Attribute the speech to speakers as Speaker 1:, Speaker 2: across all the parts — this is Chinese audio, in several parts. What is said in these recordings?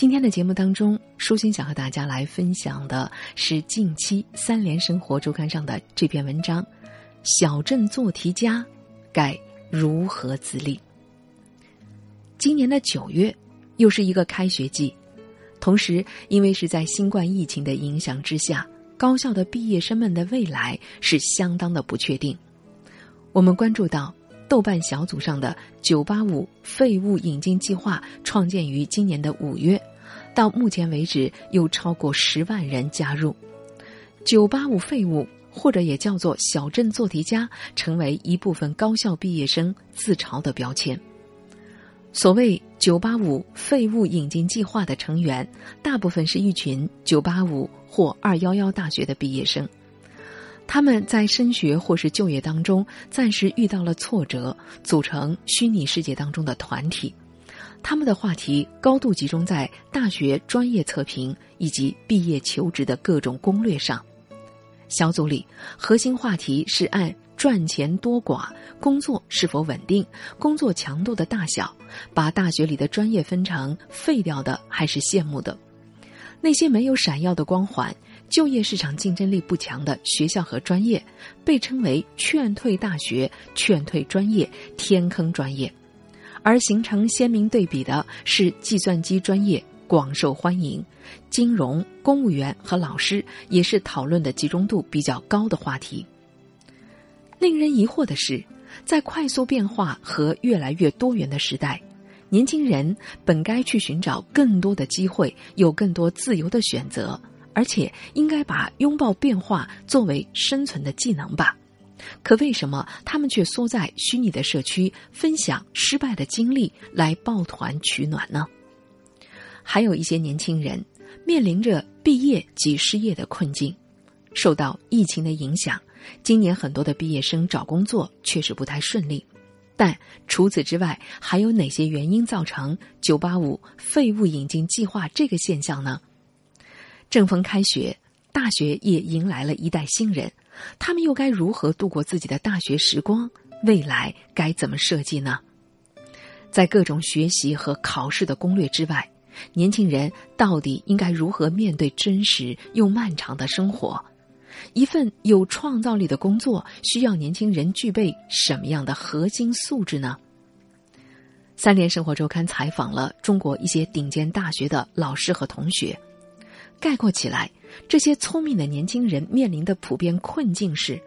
Speaker 1: 今天的节目当中，舒心想和大家来分享的是近期《三联生活周刊》上的这篇文章：小镇做题家该如何自立？今年的九月，又是一个开学季，同时因为是在新冠疫情的影响之下，高校的毕业生们的未来是相当的不确定。我们关注到。豆瓣小组上的“九八五废物引进计划”创建于今年的五月，到目前为止又超过十万人加入。“九八五废物”或者也叫做“小镇做题家”，成为一部分高校毕业生自嘲的标签。所谓“九八五废物引进计划”的成员，大部分是一群“九八五”或“二幺幺”大学的毕业生。他们在升学或是就业当中暂时遇到了挫折，组成虚拟世界当中的团体。他们的话题高度集中在大学专业测评以及毕业求职的各种攻略上。小组里核心话题是按赚钱多寡、工作是否稳定、工作强度的大小，把大学里的专业分成废掉的还是羡慕的。那些没有闪耀的光环。就业市场竞争力不强的学校和专业，被称为“劝退大学”“劝退专业”“天坑专业”，而形成鲜明对比的是计算机专业广受欢迎，金融、公务员和老师也是讨论的集中度比较高的话题。令人疑惑的是，在快速变化和越来越多元的时代，年轻人本该去寻找更多的机会，有更多自由的选择。而且应该把拥抱变化作为生存的技能吧，可为什么他们却缩在虚拟的社区分享失败的经历来抱团取暖呢？还有一些年轻人面临着毕业及失业的困境，受到疫情的影响，今年很多的毕业生找工作确实不太顺利。但除此之外，还有哪些原因造成“九八五废物引进计划”这个现象呢？正逢开学，大学也迎来了一代新人，他们又该如何度过自己的大学时光？未来该怎么设计呢？在各种学习和考试的攻略之外，年轻人到底应该如何面对真实又漫长的生活？一份有创造力的工作需要年轻人具备什么样的核心素质呢？三联生活周刊采访了中国一些顶尖大学的老师和同学。概括起来，这些聪明的年轻人面临的普遍困境是，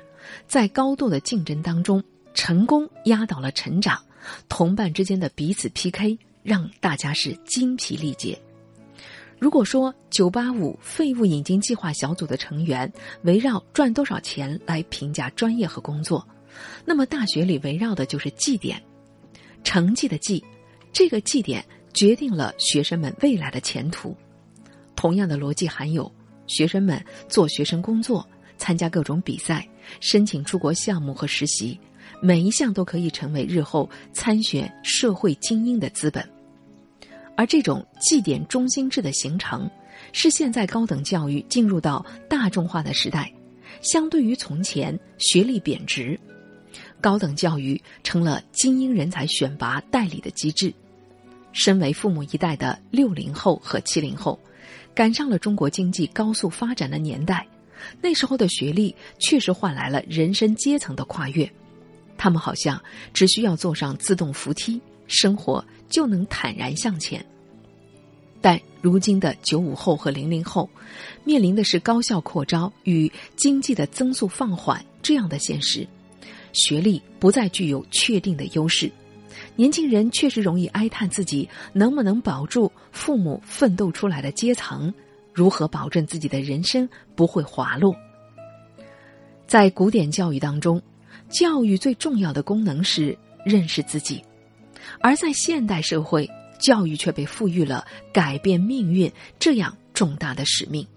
Speaker 1: 在高度的竞争当中，成功压倒了成长，同伴之间的彼此 PK 让大家是精疲力竭。如果说“九八五废物引进计划”小组的成员围绕赚多少钱来评价专业和工作，那么大学里围绕的就是绩点，成绩的绩，这个绩点决定了学生们未来的前途。同样的逻辑还有，学生们做学生工作，参加各种比赛，申请出国项目和实习，每一项都可以成为日后参选社会精英的资本。而这种绩点中心制的形成，是现在高等教育进入到大众化的时代，相对于从前学历贬值，高等教育成了精英人才选拔代理的机制。身为父母一代的六零后和七零后。赶上了中国经济高速发展的年代，那时候的学历确实换来了人生阶层的跨越。他们好像只需要坐上自动扶梯，生活就能坦然向前。但如今的九五后和零零后，面临的是高校扩招与经济的增速放缓这样的现实，学历不再具有确定的优势。年轻人确实容易哀叹自己能不能保住父母奋斗出来的阶层，如何保证自己的人生不会滑落？在古典教育当中，教育最重要的功能是认识自己，而在现代社会，教育却被赋予了改变命运这样重大的使命。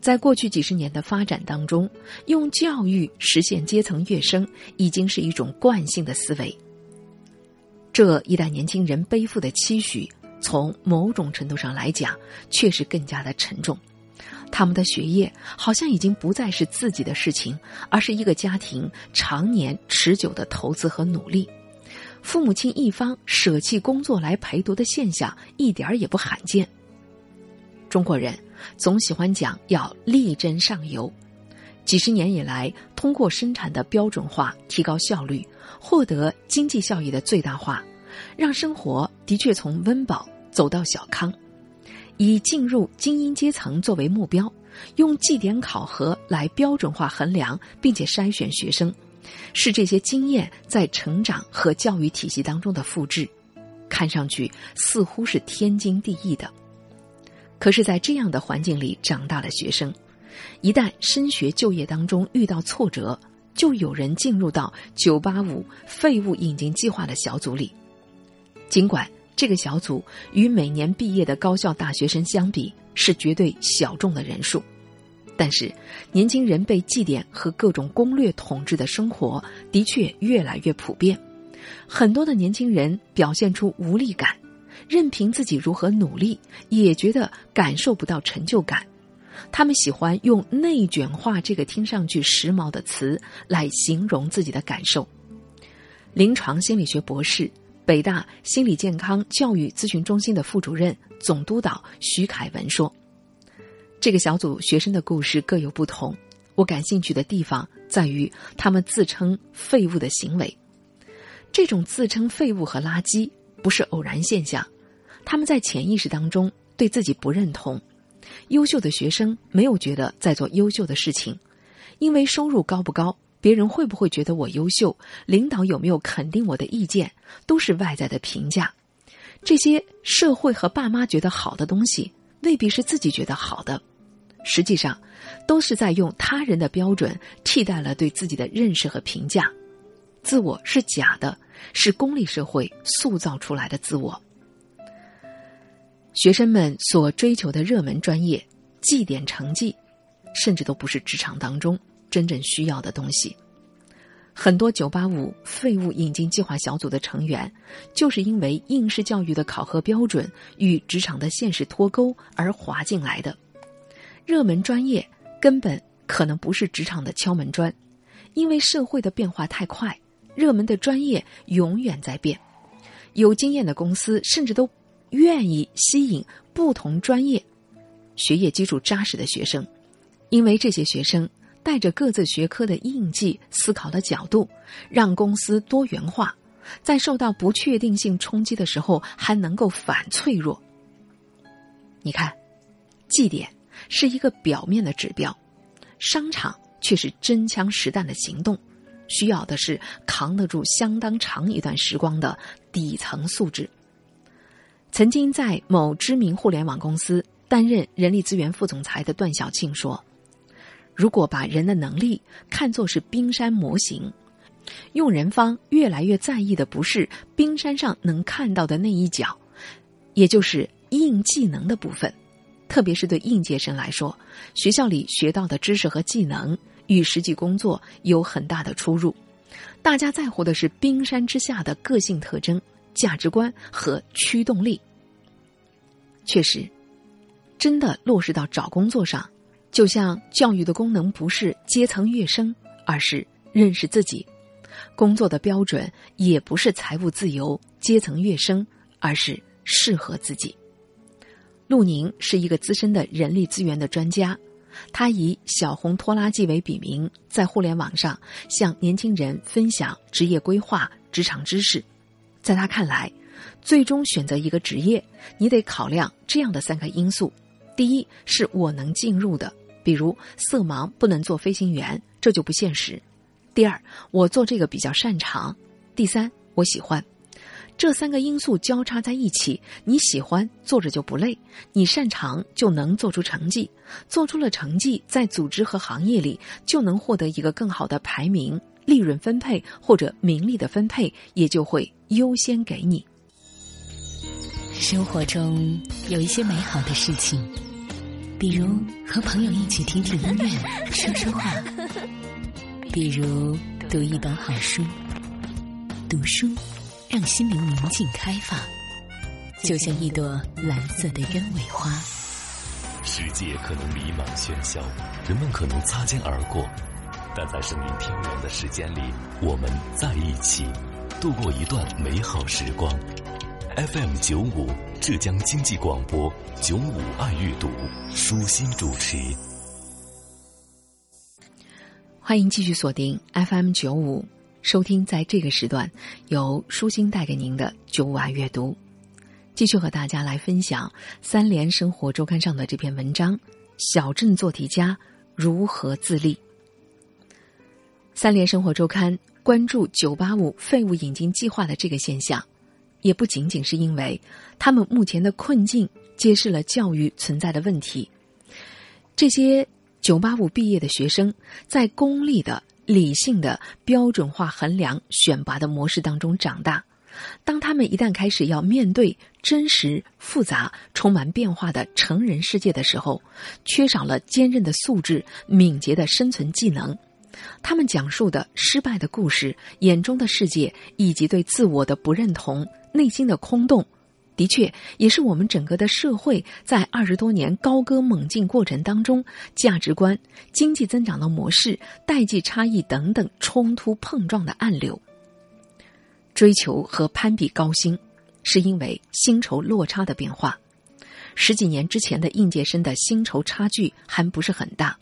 Speaker 1: 在过去几十年的发展当中，用教育实现阶层跃升，已经是一种惯性的思维。这一代年轻人背负的期许，从某种程度上来讲，确实更加的沉重。他们的学业好像已经不再是自己的事情，而是一个家庭常年持久的投资和努力。父母亲一方舍弃工作来陪读的现象，一点儿也不罕见。中国人总喜欢讲要力争上游。几十年以来，通过生产的标准化提高效率，获得经济效益的最大化，让生活的确从温饱走到小康。以进入精英阶层作为目标，用绩点考核来标准化衡量并且筛选学生，是这些经验在成长和教育体系当中的复制，看上去似乎是天经地义的。可是，在这样的环境里长大的学生。一旦升学就业当中遇到挫折，就有人进入到九八五废物引进计划的小组里。尽管这个小组与每年毕业的高校大学生相比是绝对小众的人数，但是年轻人被绩点和各种攻略统治的生活的确越来越普遍。很多的年轻人表现出无力感，任凭自己如何努力，也觉得感受不到成就感。他们喜欢用“内卷化”这个听上去时髦的词来形容自己的感受。临床心理学博士、北大心理健康教育咨询中心的副主任、总督导徐凯文说：“这个小组学生的故事各有不同，我感兴趣的地方在于他们自称废物的行为。这种自称废物和垃圾不是偶然现象，他们在潜意识当中对自己不认同。”优秀的学生没有觉得在做优秀的事情，因为收入高不高，别人会不会觉得我优秀，领导有没有肯定我的意见，都是外在的评价。这些社会和爸妈觉得好的东西，未必是自己觉得好的，实际上，都是在用他人的标准替代了对自己的认识和评价。自我是假的，是功利社会塑造出来的自我。学生们所追求的热门专业、绩点成绩，甚至都不是职场当中真正需要的东西。很多985废物引进计划小组的成员，就是因为应试教育的考核标准与职场的现实脱钩而滑进来的。热门专业根本可能不是职场的敲门砖，因为社会的变化太快，热门的专业永远在变。有经验的公司甚至都。愿意吸引不同专业、学业基础扎实的学生，因为这些学生带着各自学科的印记、思考的角度，让公司多元化，在受到不确定性冲击的时候还能够反脆弱。你看，绩点是一个表面的指标，商场却是真枪实弹的行动，需要的是扛得住相当长一段时光的底层素质。曾经在某知名互联网公司担任人力资源副总裁的段小庆说：“如果把人的能力看作是冰山模型，用人方越来越在意的不是冰山上能看到的那一角，也就是硬技能的部分。特别是对应届生来说，学校里学到的知识和技能与实际工作有很大的出入。大家在乎的是冰山之下的个性特征。”价值观和驱动力，确实，真的落实到找工作上，就像教育的功能不是阶层跃升，而是认识自己；工作的标准也不是财务自由、阶层跃升，而是适合自己。陆宁是一个资深的人力资源的专家，他以“小红拖拉机”为笔名，在互联网上向年轻人分享职业规划、职场知识。在他看来，最终选择一个职业，你得考量这样的三个因素：第一，是我能进入的，比如色盲不能做飞行员，这就不现实；第二，我做这个比较擅长；第三，我喜欢。这三个因素交叉在一起，你喜欢做着就不累，你擅长就能做出成绩，做出了成绩，在组织和行业里就能获得一个更好的排名。利润分配或者名利的分配也就会优先给你。
Speaker 2: 生活中有一些美好的事情，比如和朋友一起听听音乐、说说话；比如读一本好书。读书让心灵宁静开放，就像一朵蓝色的鸢尾花。
Speaker 3: 世界可能迷茫喧嚣，人们可能擦肩而过。但在声音飘远的时间里，我们在一起，度过一段美好时光。FM 九五浙江经济广播九五爱阅读，舒心主持。
Speaker 1: 欢迎继续锁定 FM 九五，收听在这个时段由舒心带给您的九五爱阅读。继续和大家来分享《三联生活周刊》上的这篇文章：小镇做题家如何自立。《三联生活周刊》关注“九八五”废物引进计划的这个现象，也不仅仅是因为他们目前的困境揭示了教育存在的问题。这些。九八五毕业的学生，在功利的、理性的、标准化衡量、选拔的模式当中长大。当他们一旦开始要面对真实、复杂、充满变化的成人世界的时候，缺少了坚韧的素质、敏捷的生存技能。他们讲述的失败的故事、眼中的世界，以及对自我的不认同、内心的空洞。的确，也是我们整个的社会在二十多年高歌猛进过程当中，价值观、经济增长的模式、代际差异等等冲突碰撞的暗流。追求和攀比高薪，是因为薪酬落差的变化。十几年之前的应届生的薪酬差距还不是很大，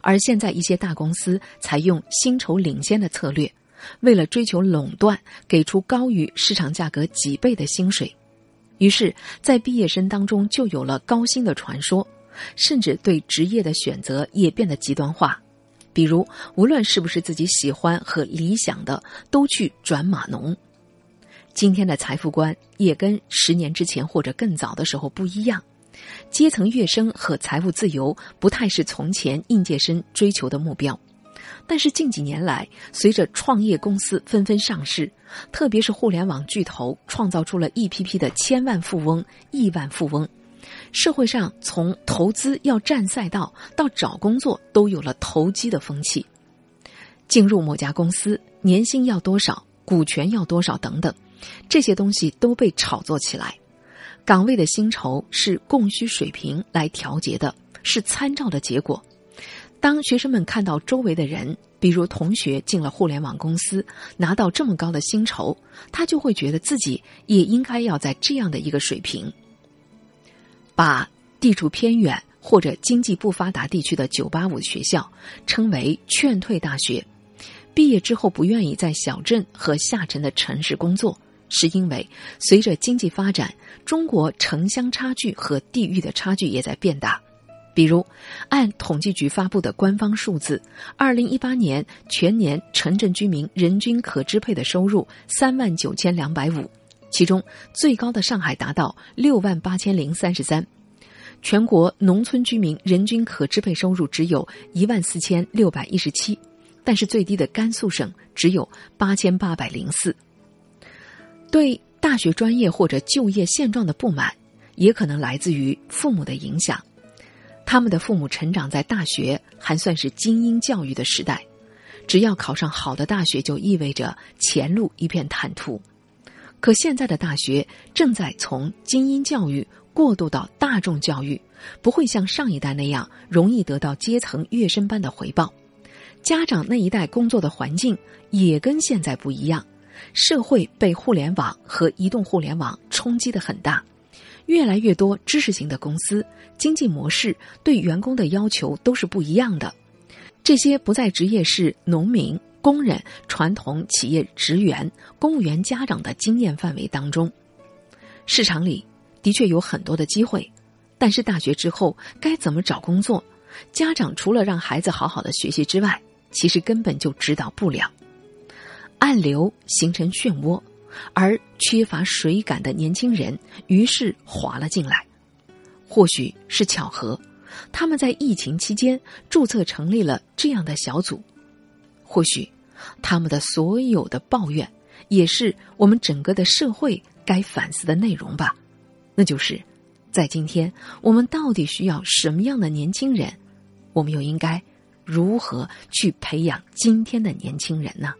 Speaker 1: 而现在一些大公司采用薪酬领先的策略，为了追求垄断，给出高于市场价格几倍的薪水。于是，在毕业生当中就有了高薪的传说，甚至对职业的选择也变得极端化。比如，无论是不是自己喜欢和理想的，都去转码农。今天的财富观也跟十年之前或者更早的时候不一样，阶层跃升和财务自由不太是从前应届生追求的目标。但是近几年来，随着创业公司纷纷上市，特别是互联网巨头创造出了一批批的千万富翁、亿万富翁，社会上从投资要占赛道到找工作都有了投机的风气。进入某家公司，年薪要多少，股权要多少等等，这些东西都被炒作起来。岗位的薪酬是供需水平来调节的，是参照的结果。当学生们看到周围的人，比如同学进了互联网公司，拿到这么高的薪酬，他就会觉得自己也应该要在这样的一个水平。把地处偏远或者经济不发达地区的九八五学校称为“劝退大学”，毕业之后不愿意在小镇和下沉的城市工作，是因为随着经济发展，中国城乡差距和地域的差距也在变大。比如，按统计局发布的官方数字，二零一八年全年城镇居民人均可支配的收入三万九千两百五，其中最高的上海达到六万八千零三十三。全国农村居民人均可支配收入只有一万四千六百一十七，但是最低的甘肃省只有八千八百零四。对大学专业或者就业现状的不满，也可能来自于父母的影响。他们的父母成长在大学还算是精英教育的时代，只要考上好的大学，就意味着前路一片坦途。可现在的大学正在从精英教育过渡到大众教育，不会像上一代那样容易得到阶层跃升般的回报。家长那一代工作的环境也跟现在不一样，社会被互联网和移动互联网冲击的很大。越来越多知识型的公司经济模式对员工的要求都是不一样的。这些不在职业是农民、工人、传统企业职员、公务员家长的经验范围当中，市场里的确有很多的机会，但是大学之后该怎么找工作，家长除了让孩子好好的学习之外，其实根本就指导不了。暗流形成漩涡。而缺乏水感的年轻人于是滑了进来，或许是巧合，他们在疫情期间注册成立了这样的小组；或许他们的所有的抱怨，也是我们整个的社会该反思的内容吧。那就是，在今天，我们到底需要什么样的年轻人？我们又应该如何去培养今天的年轻人呢？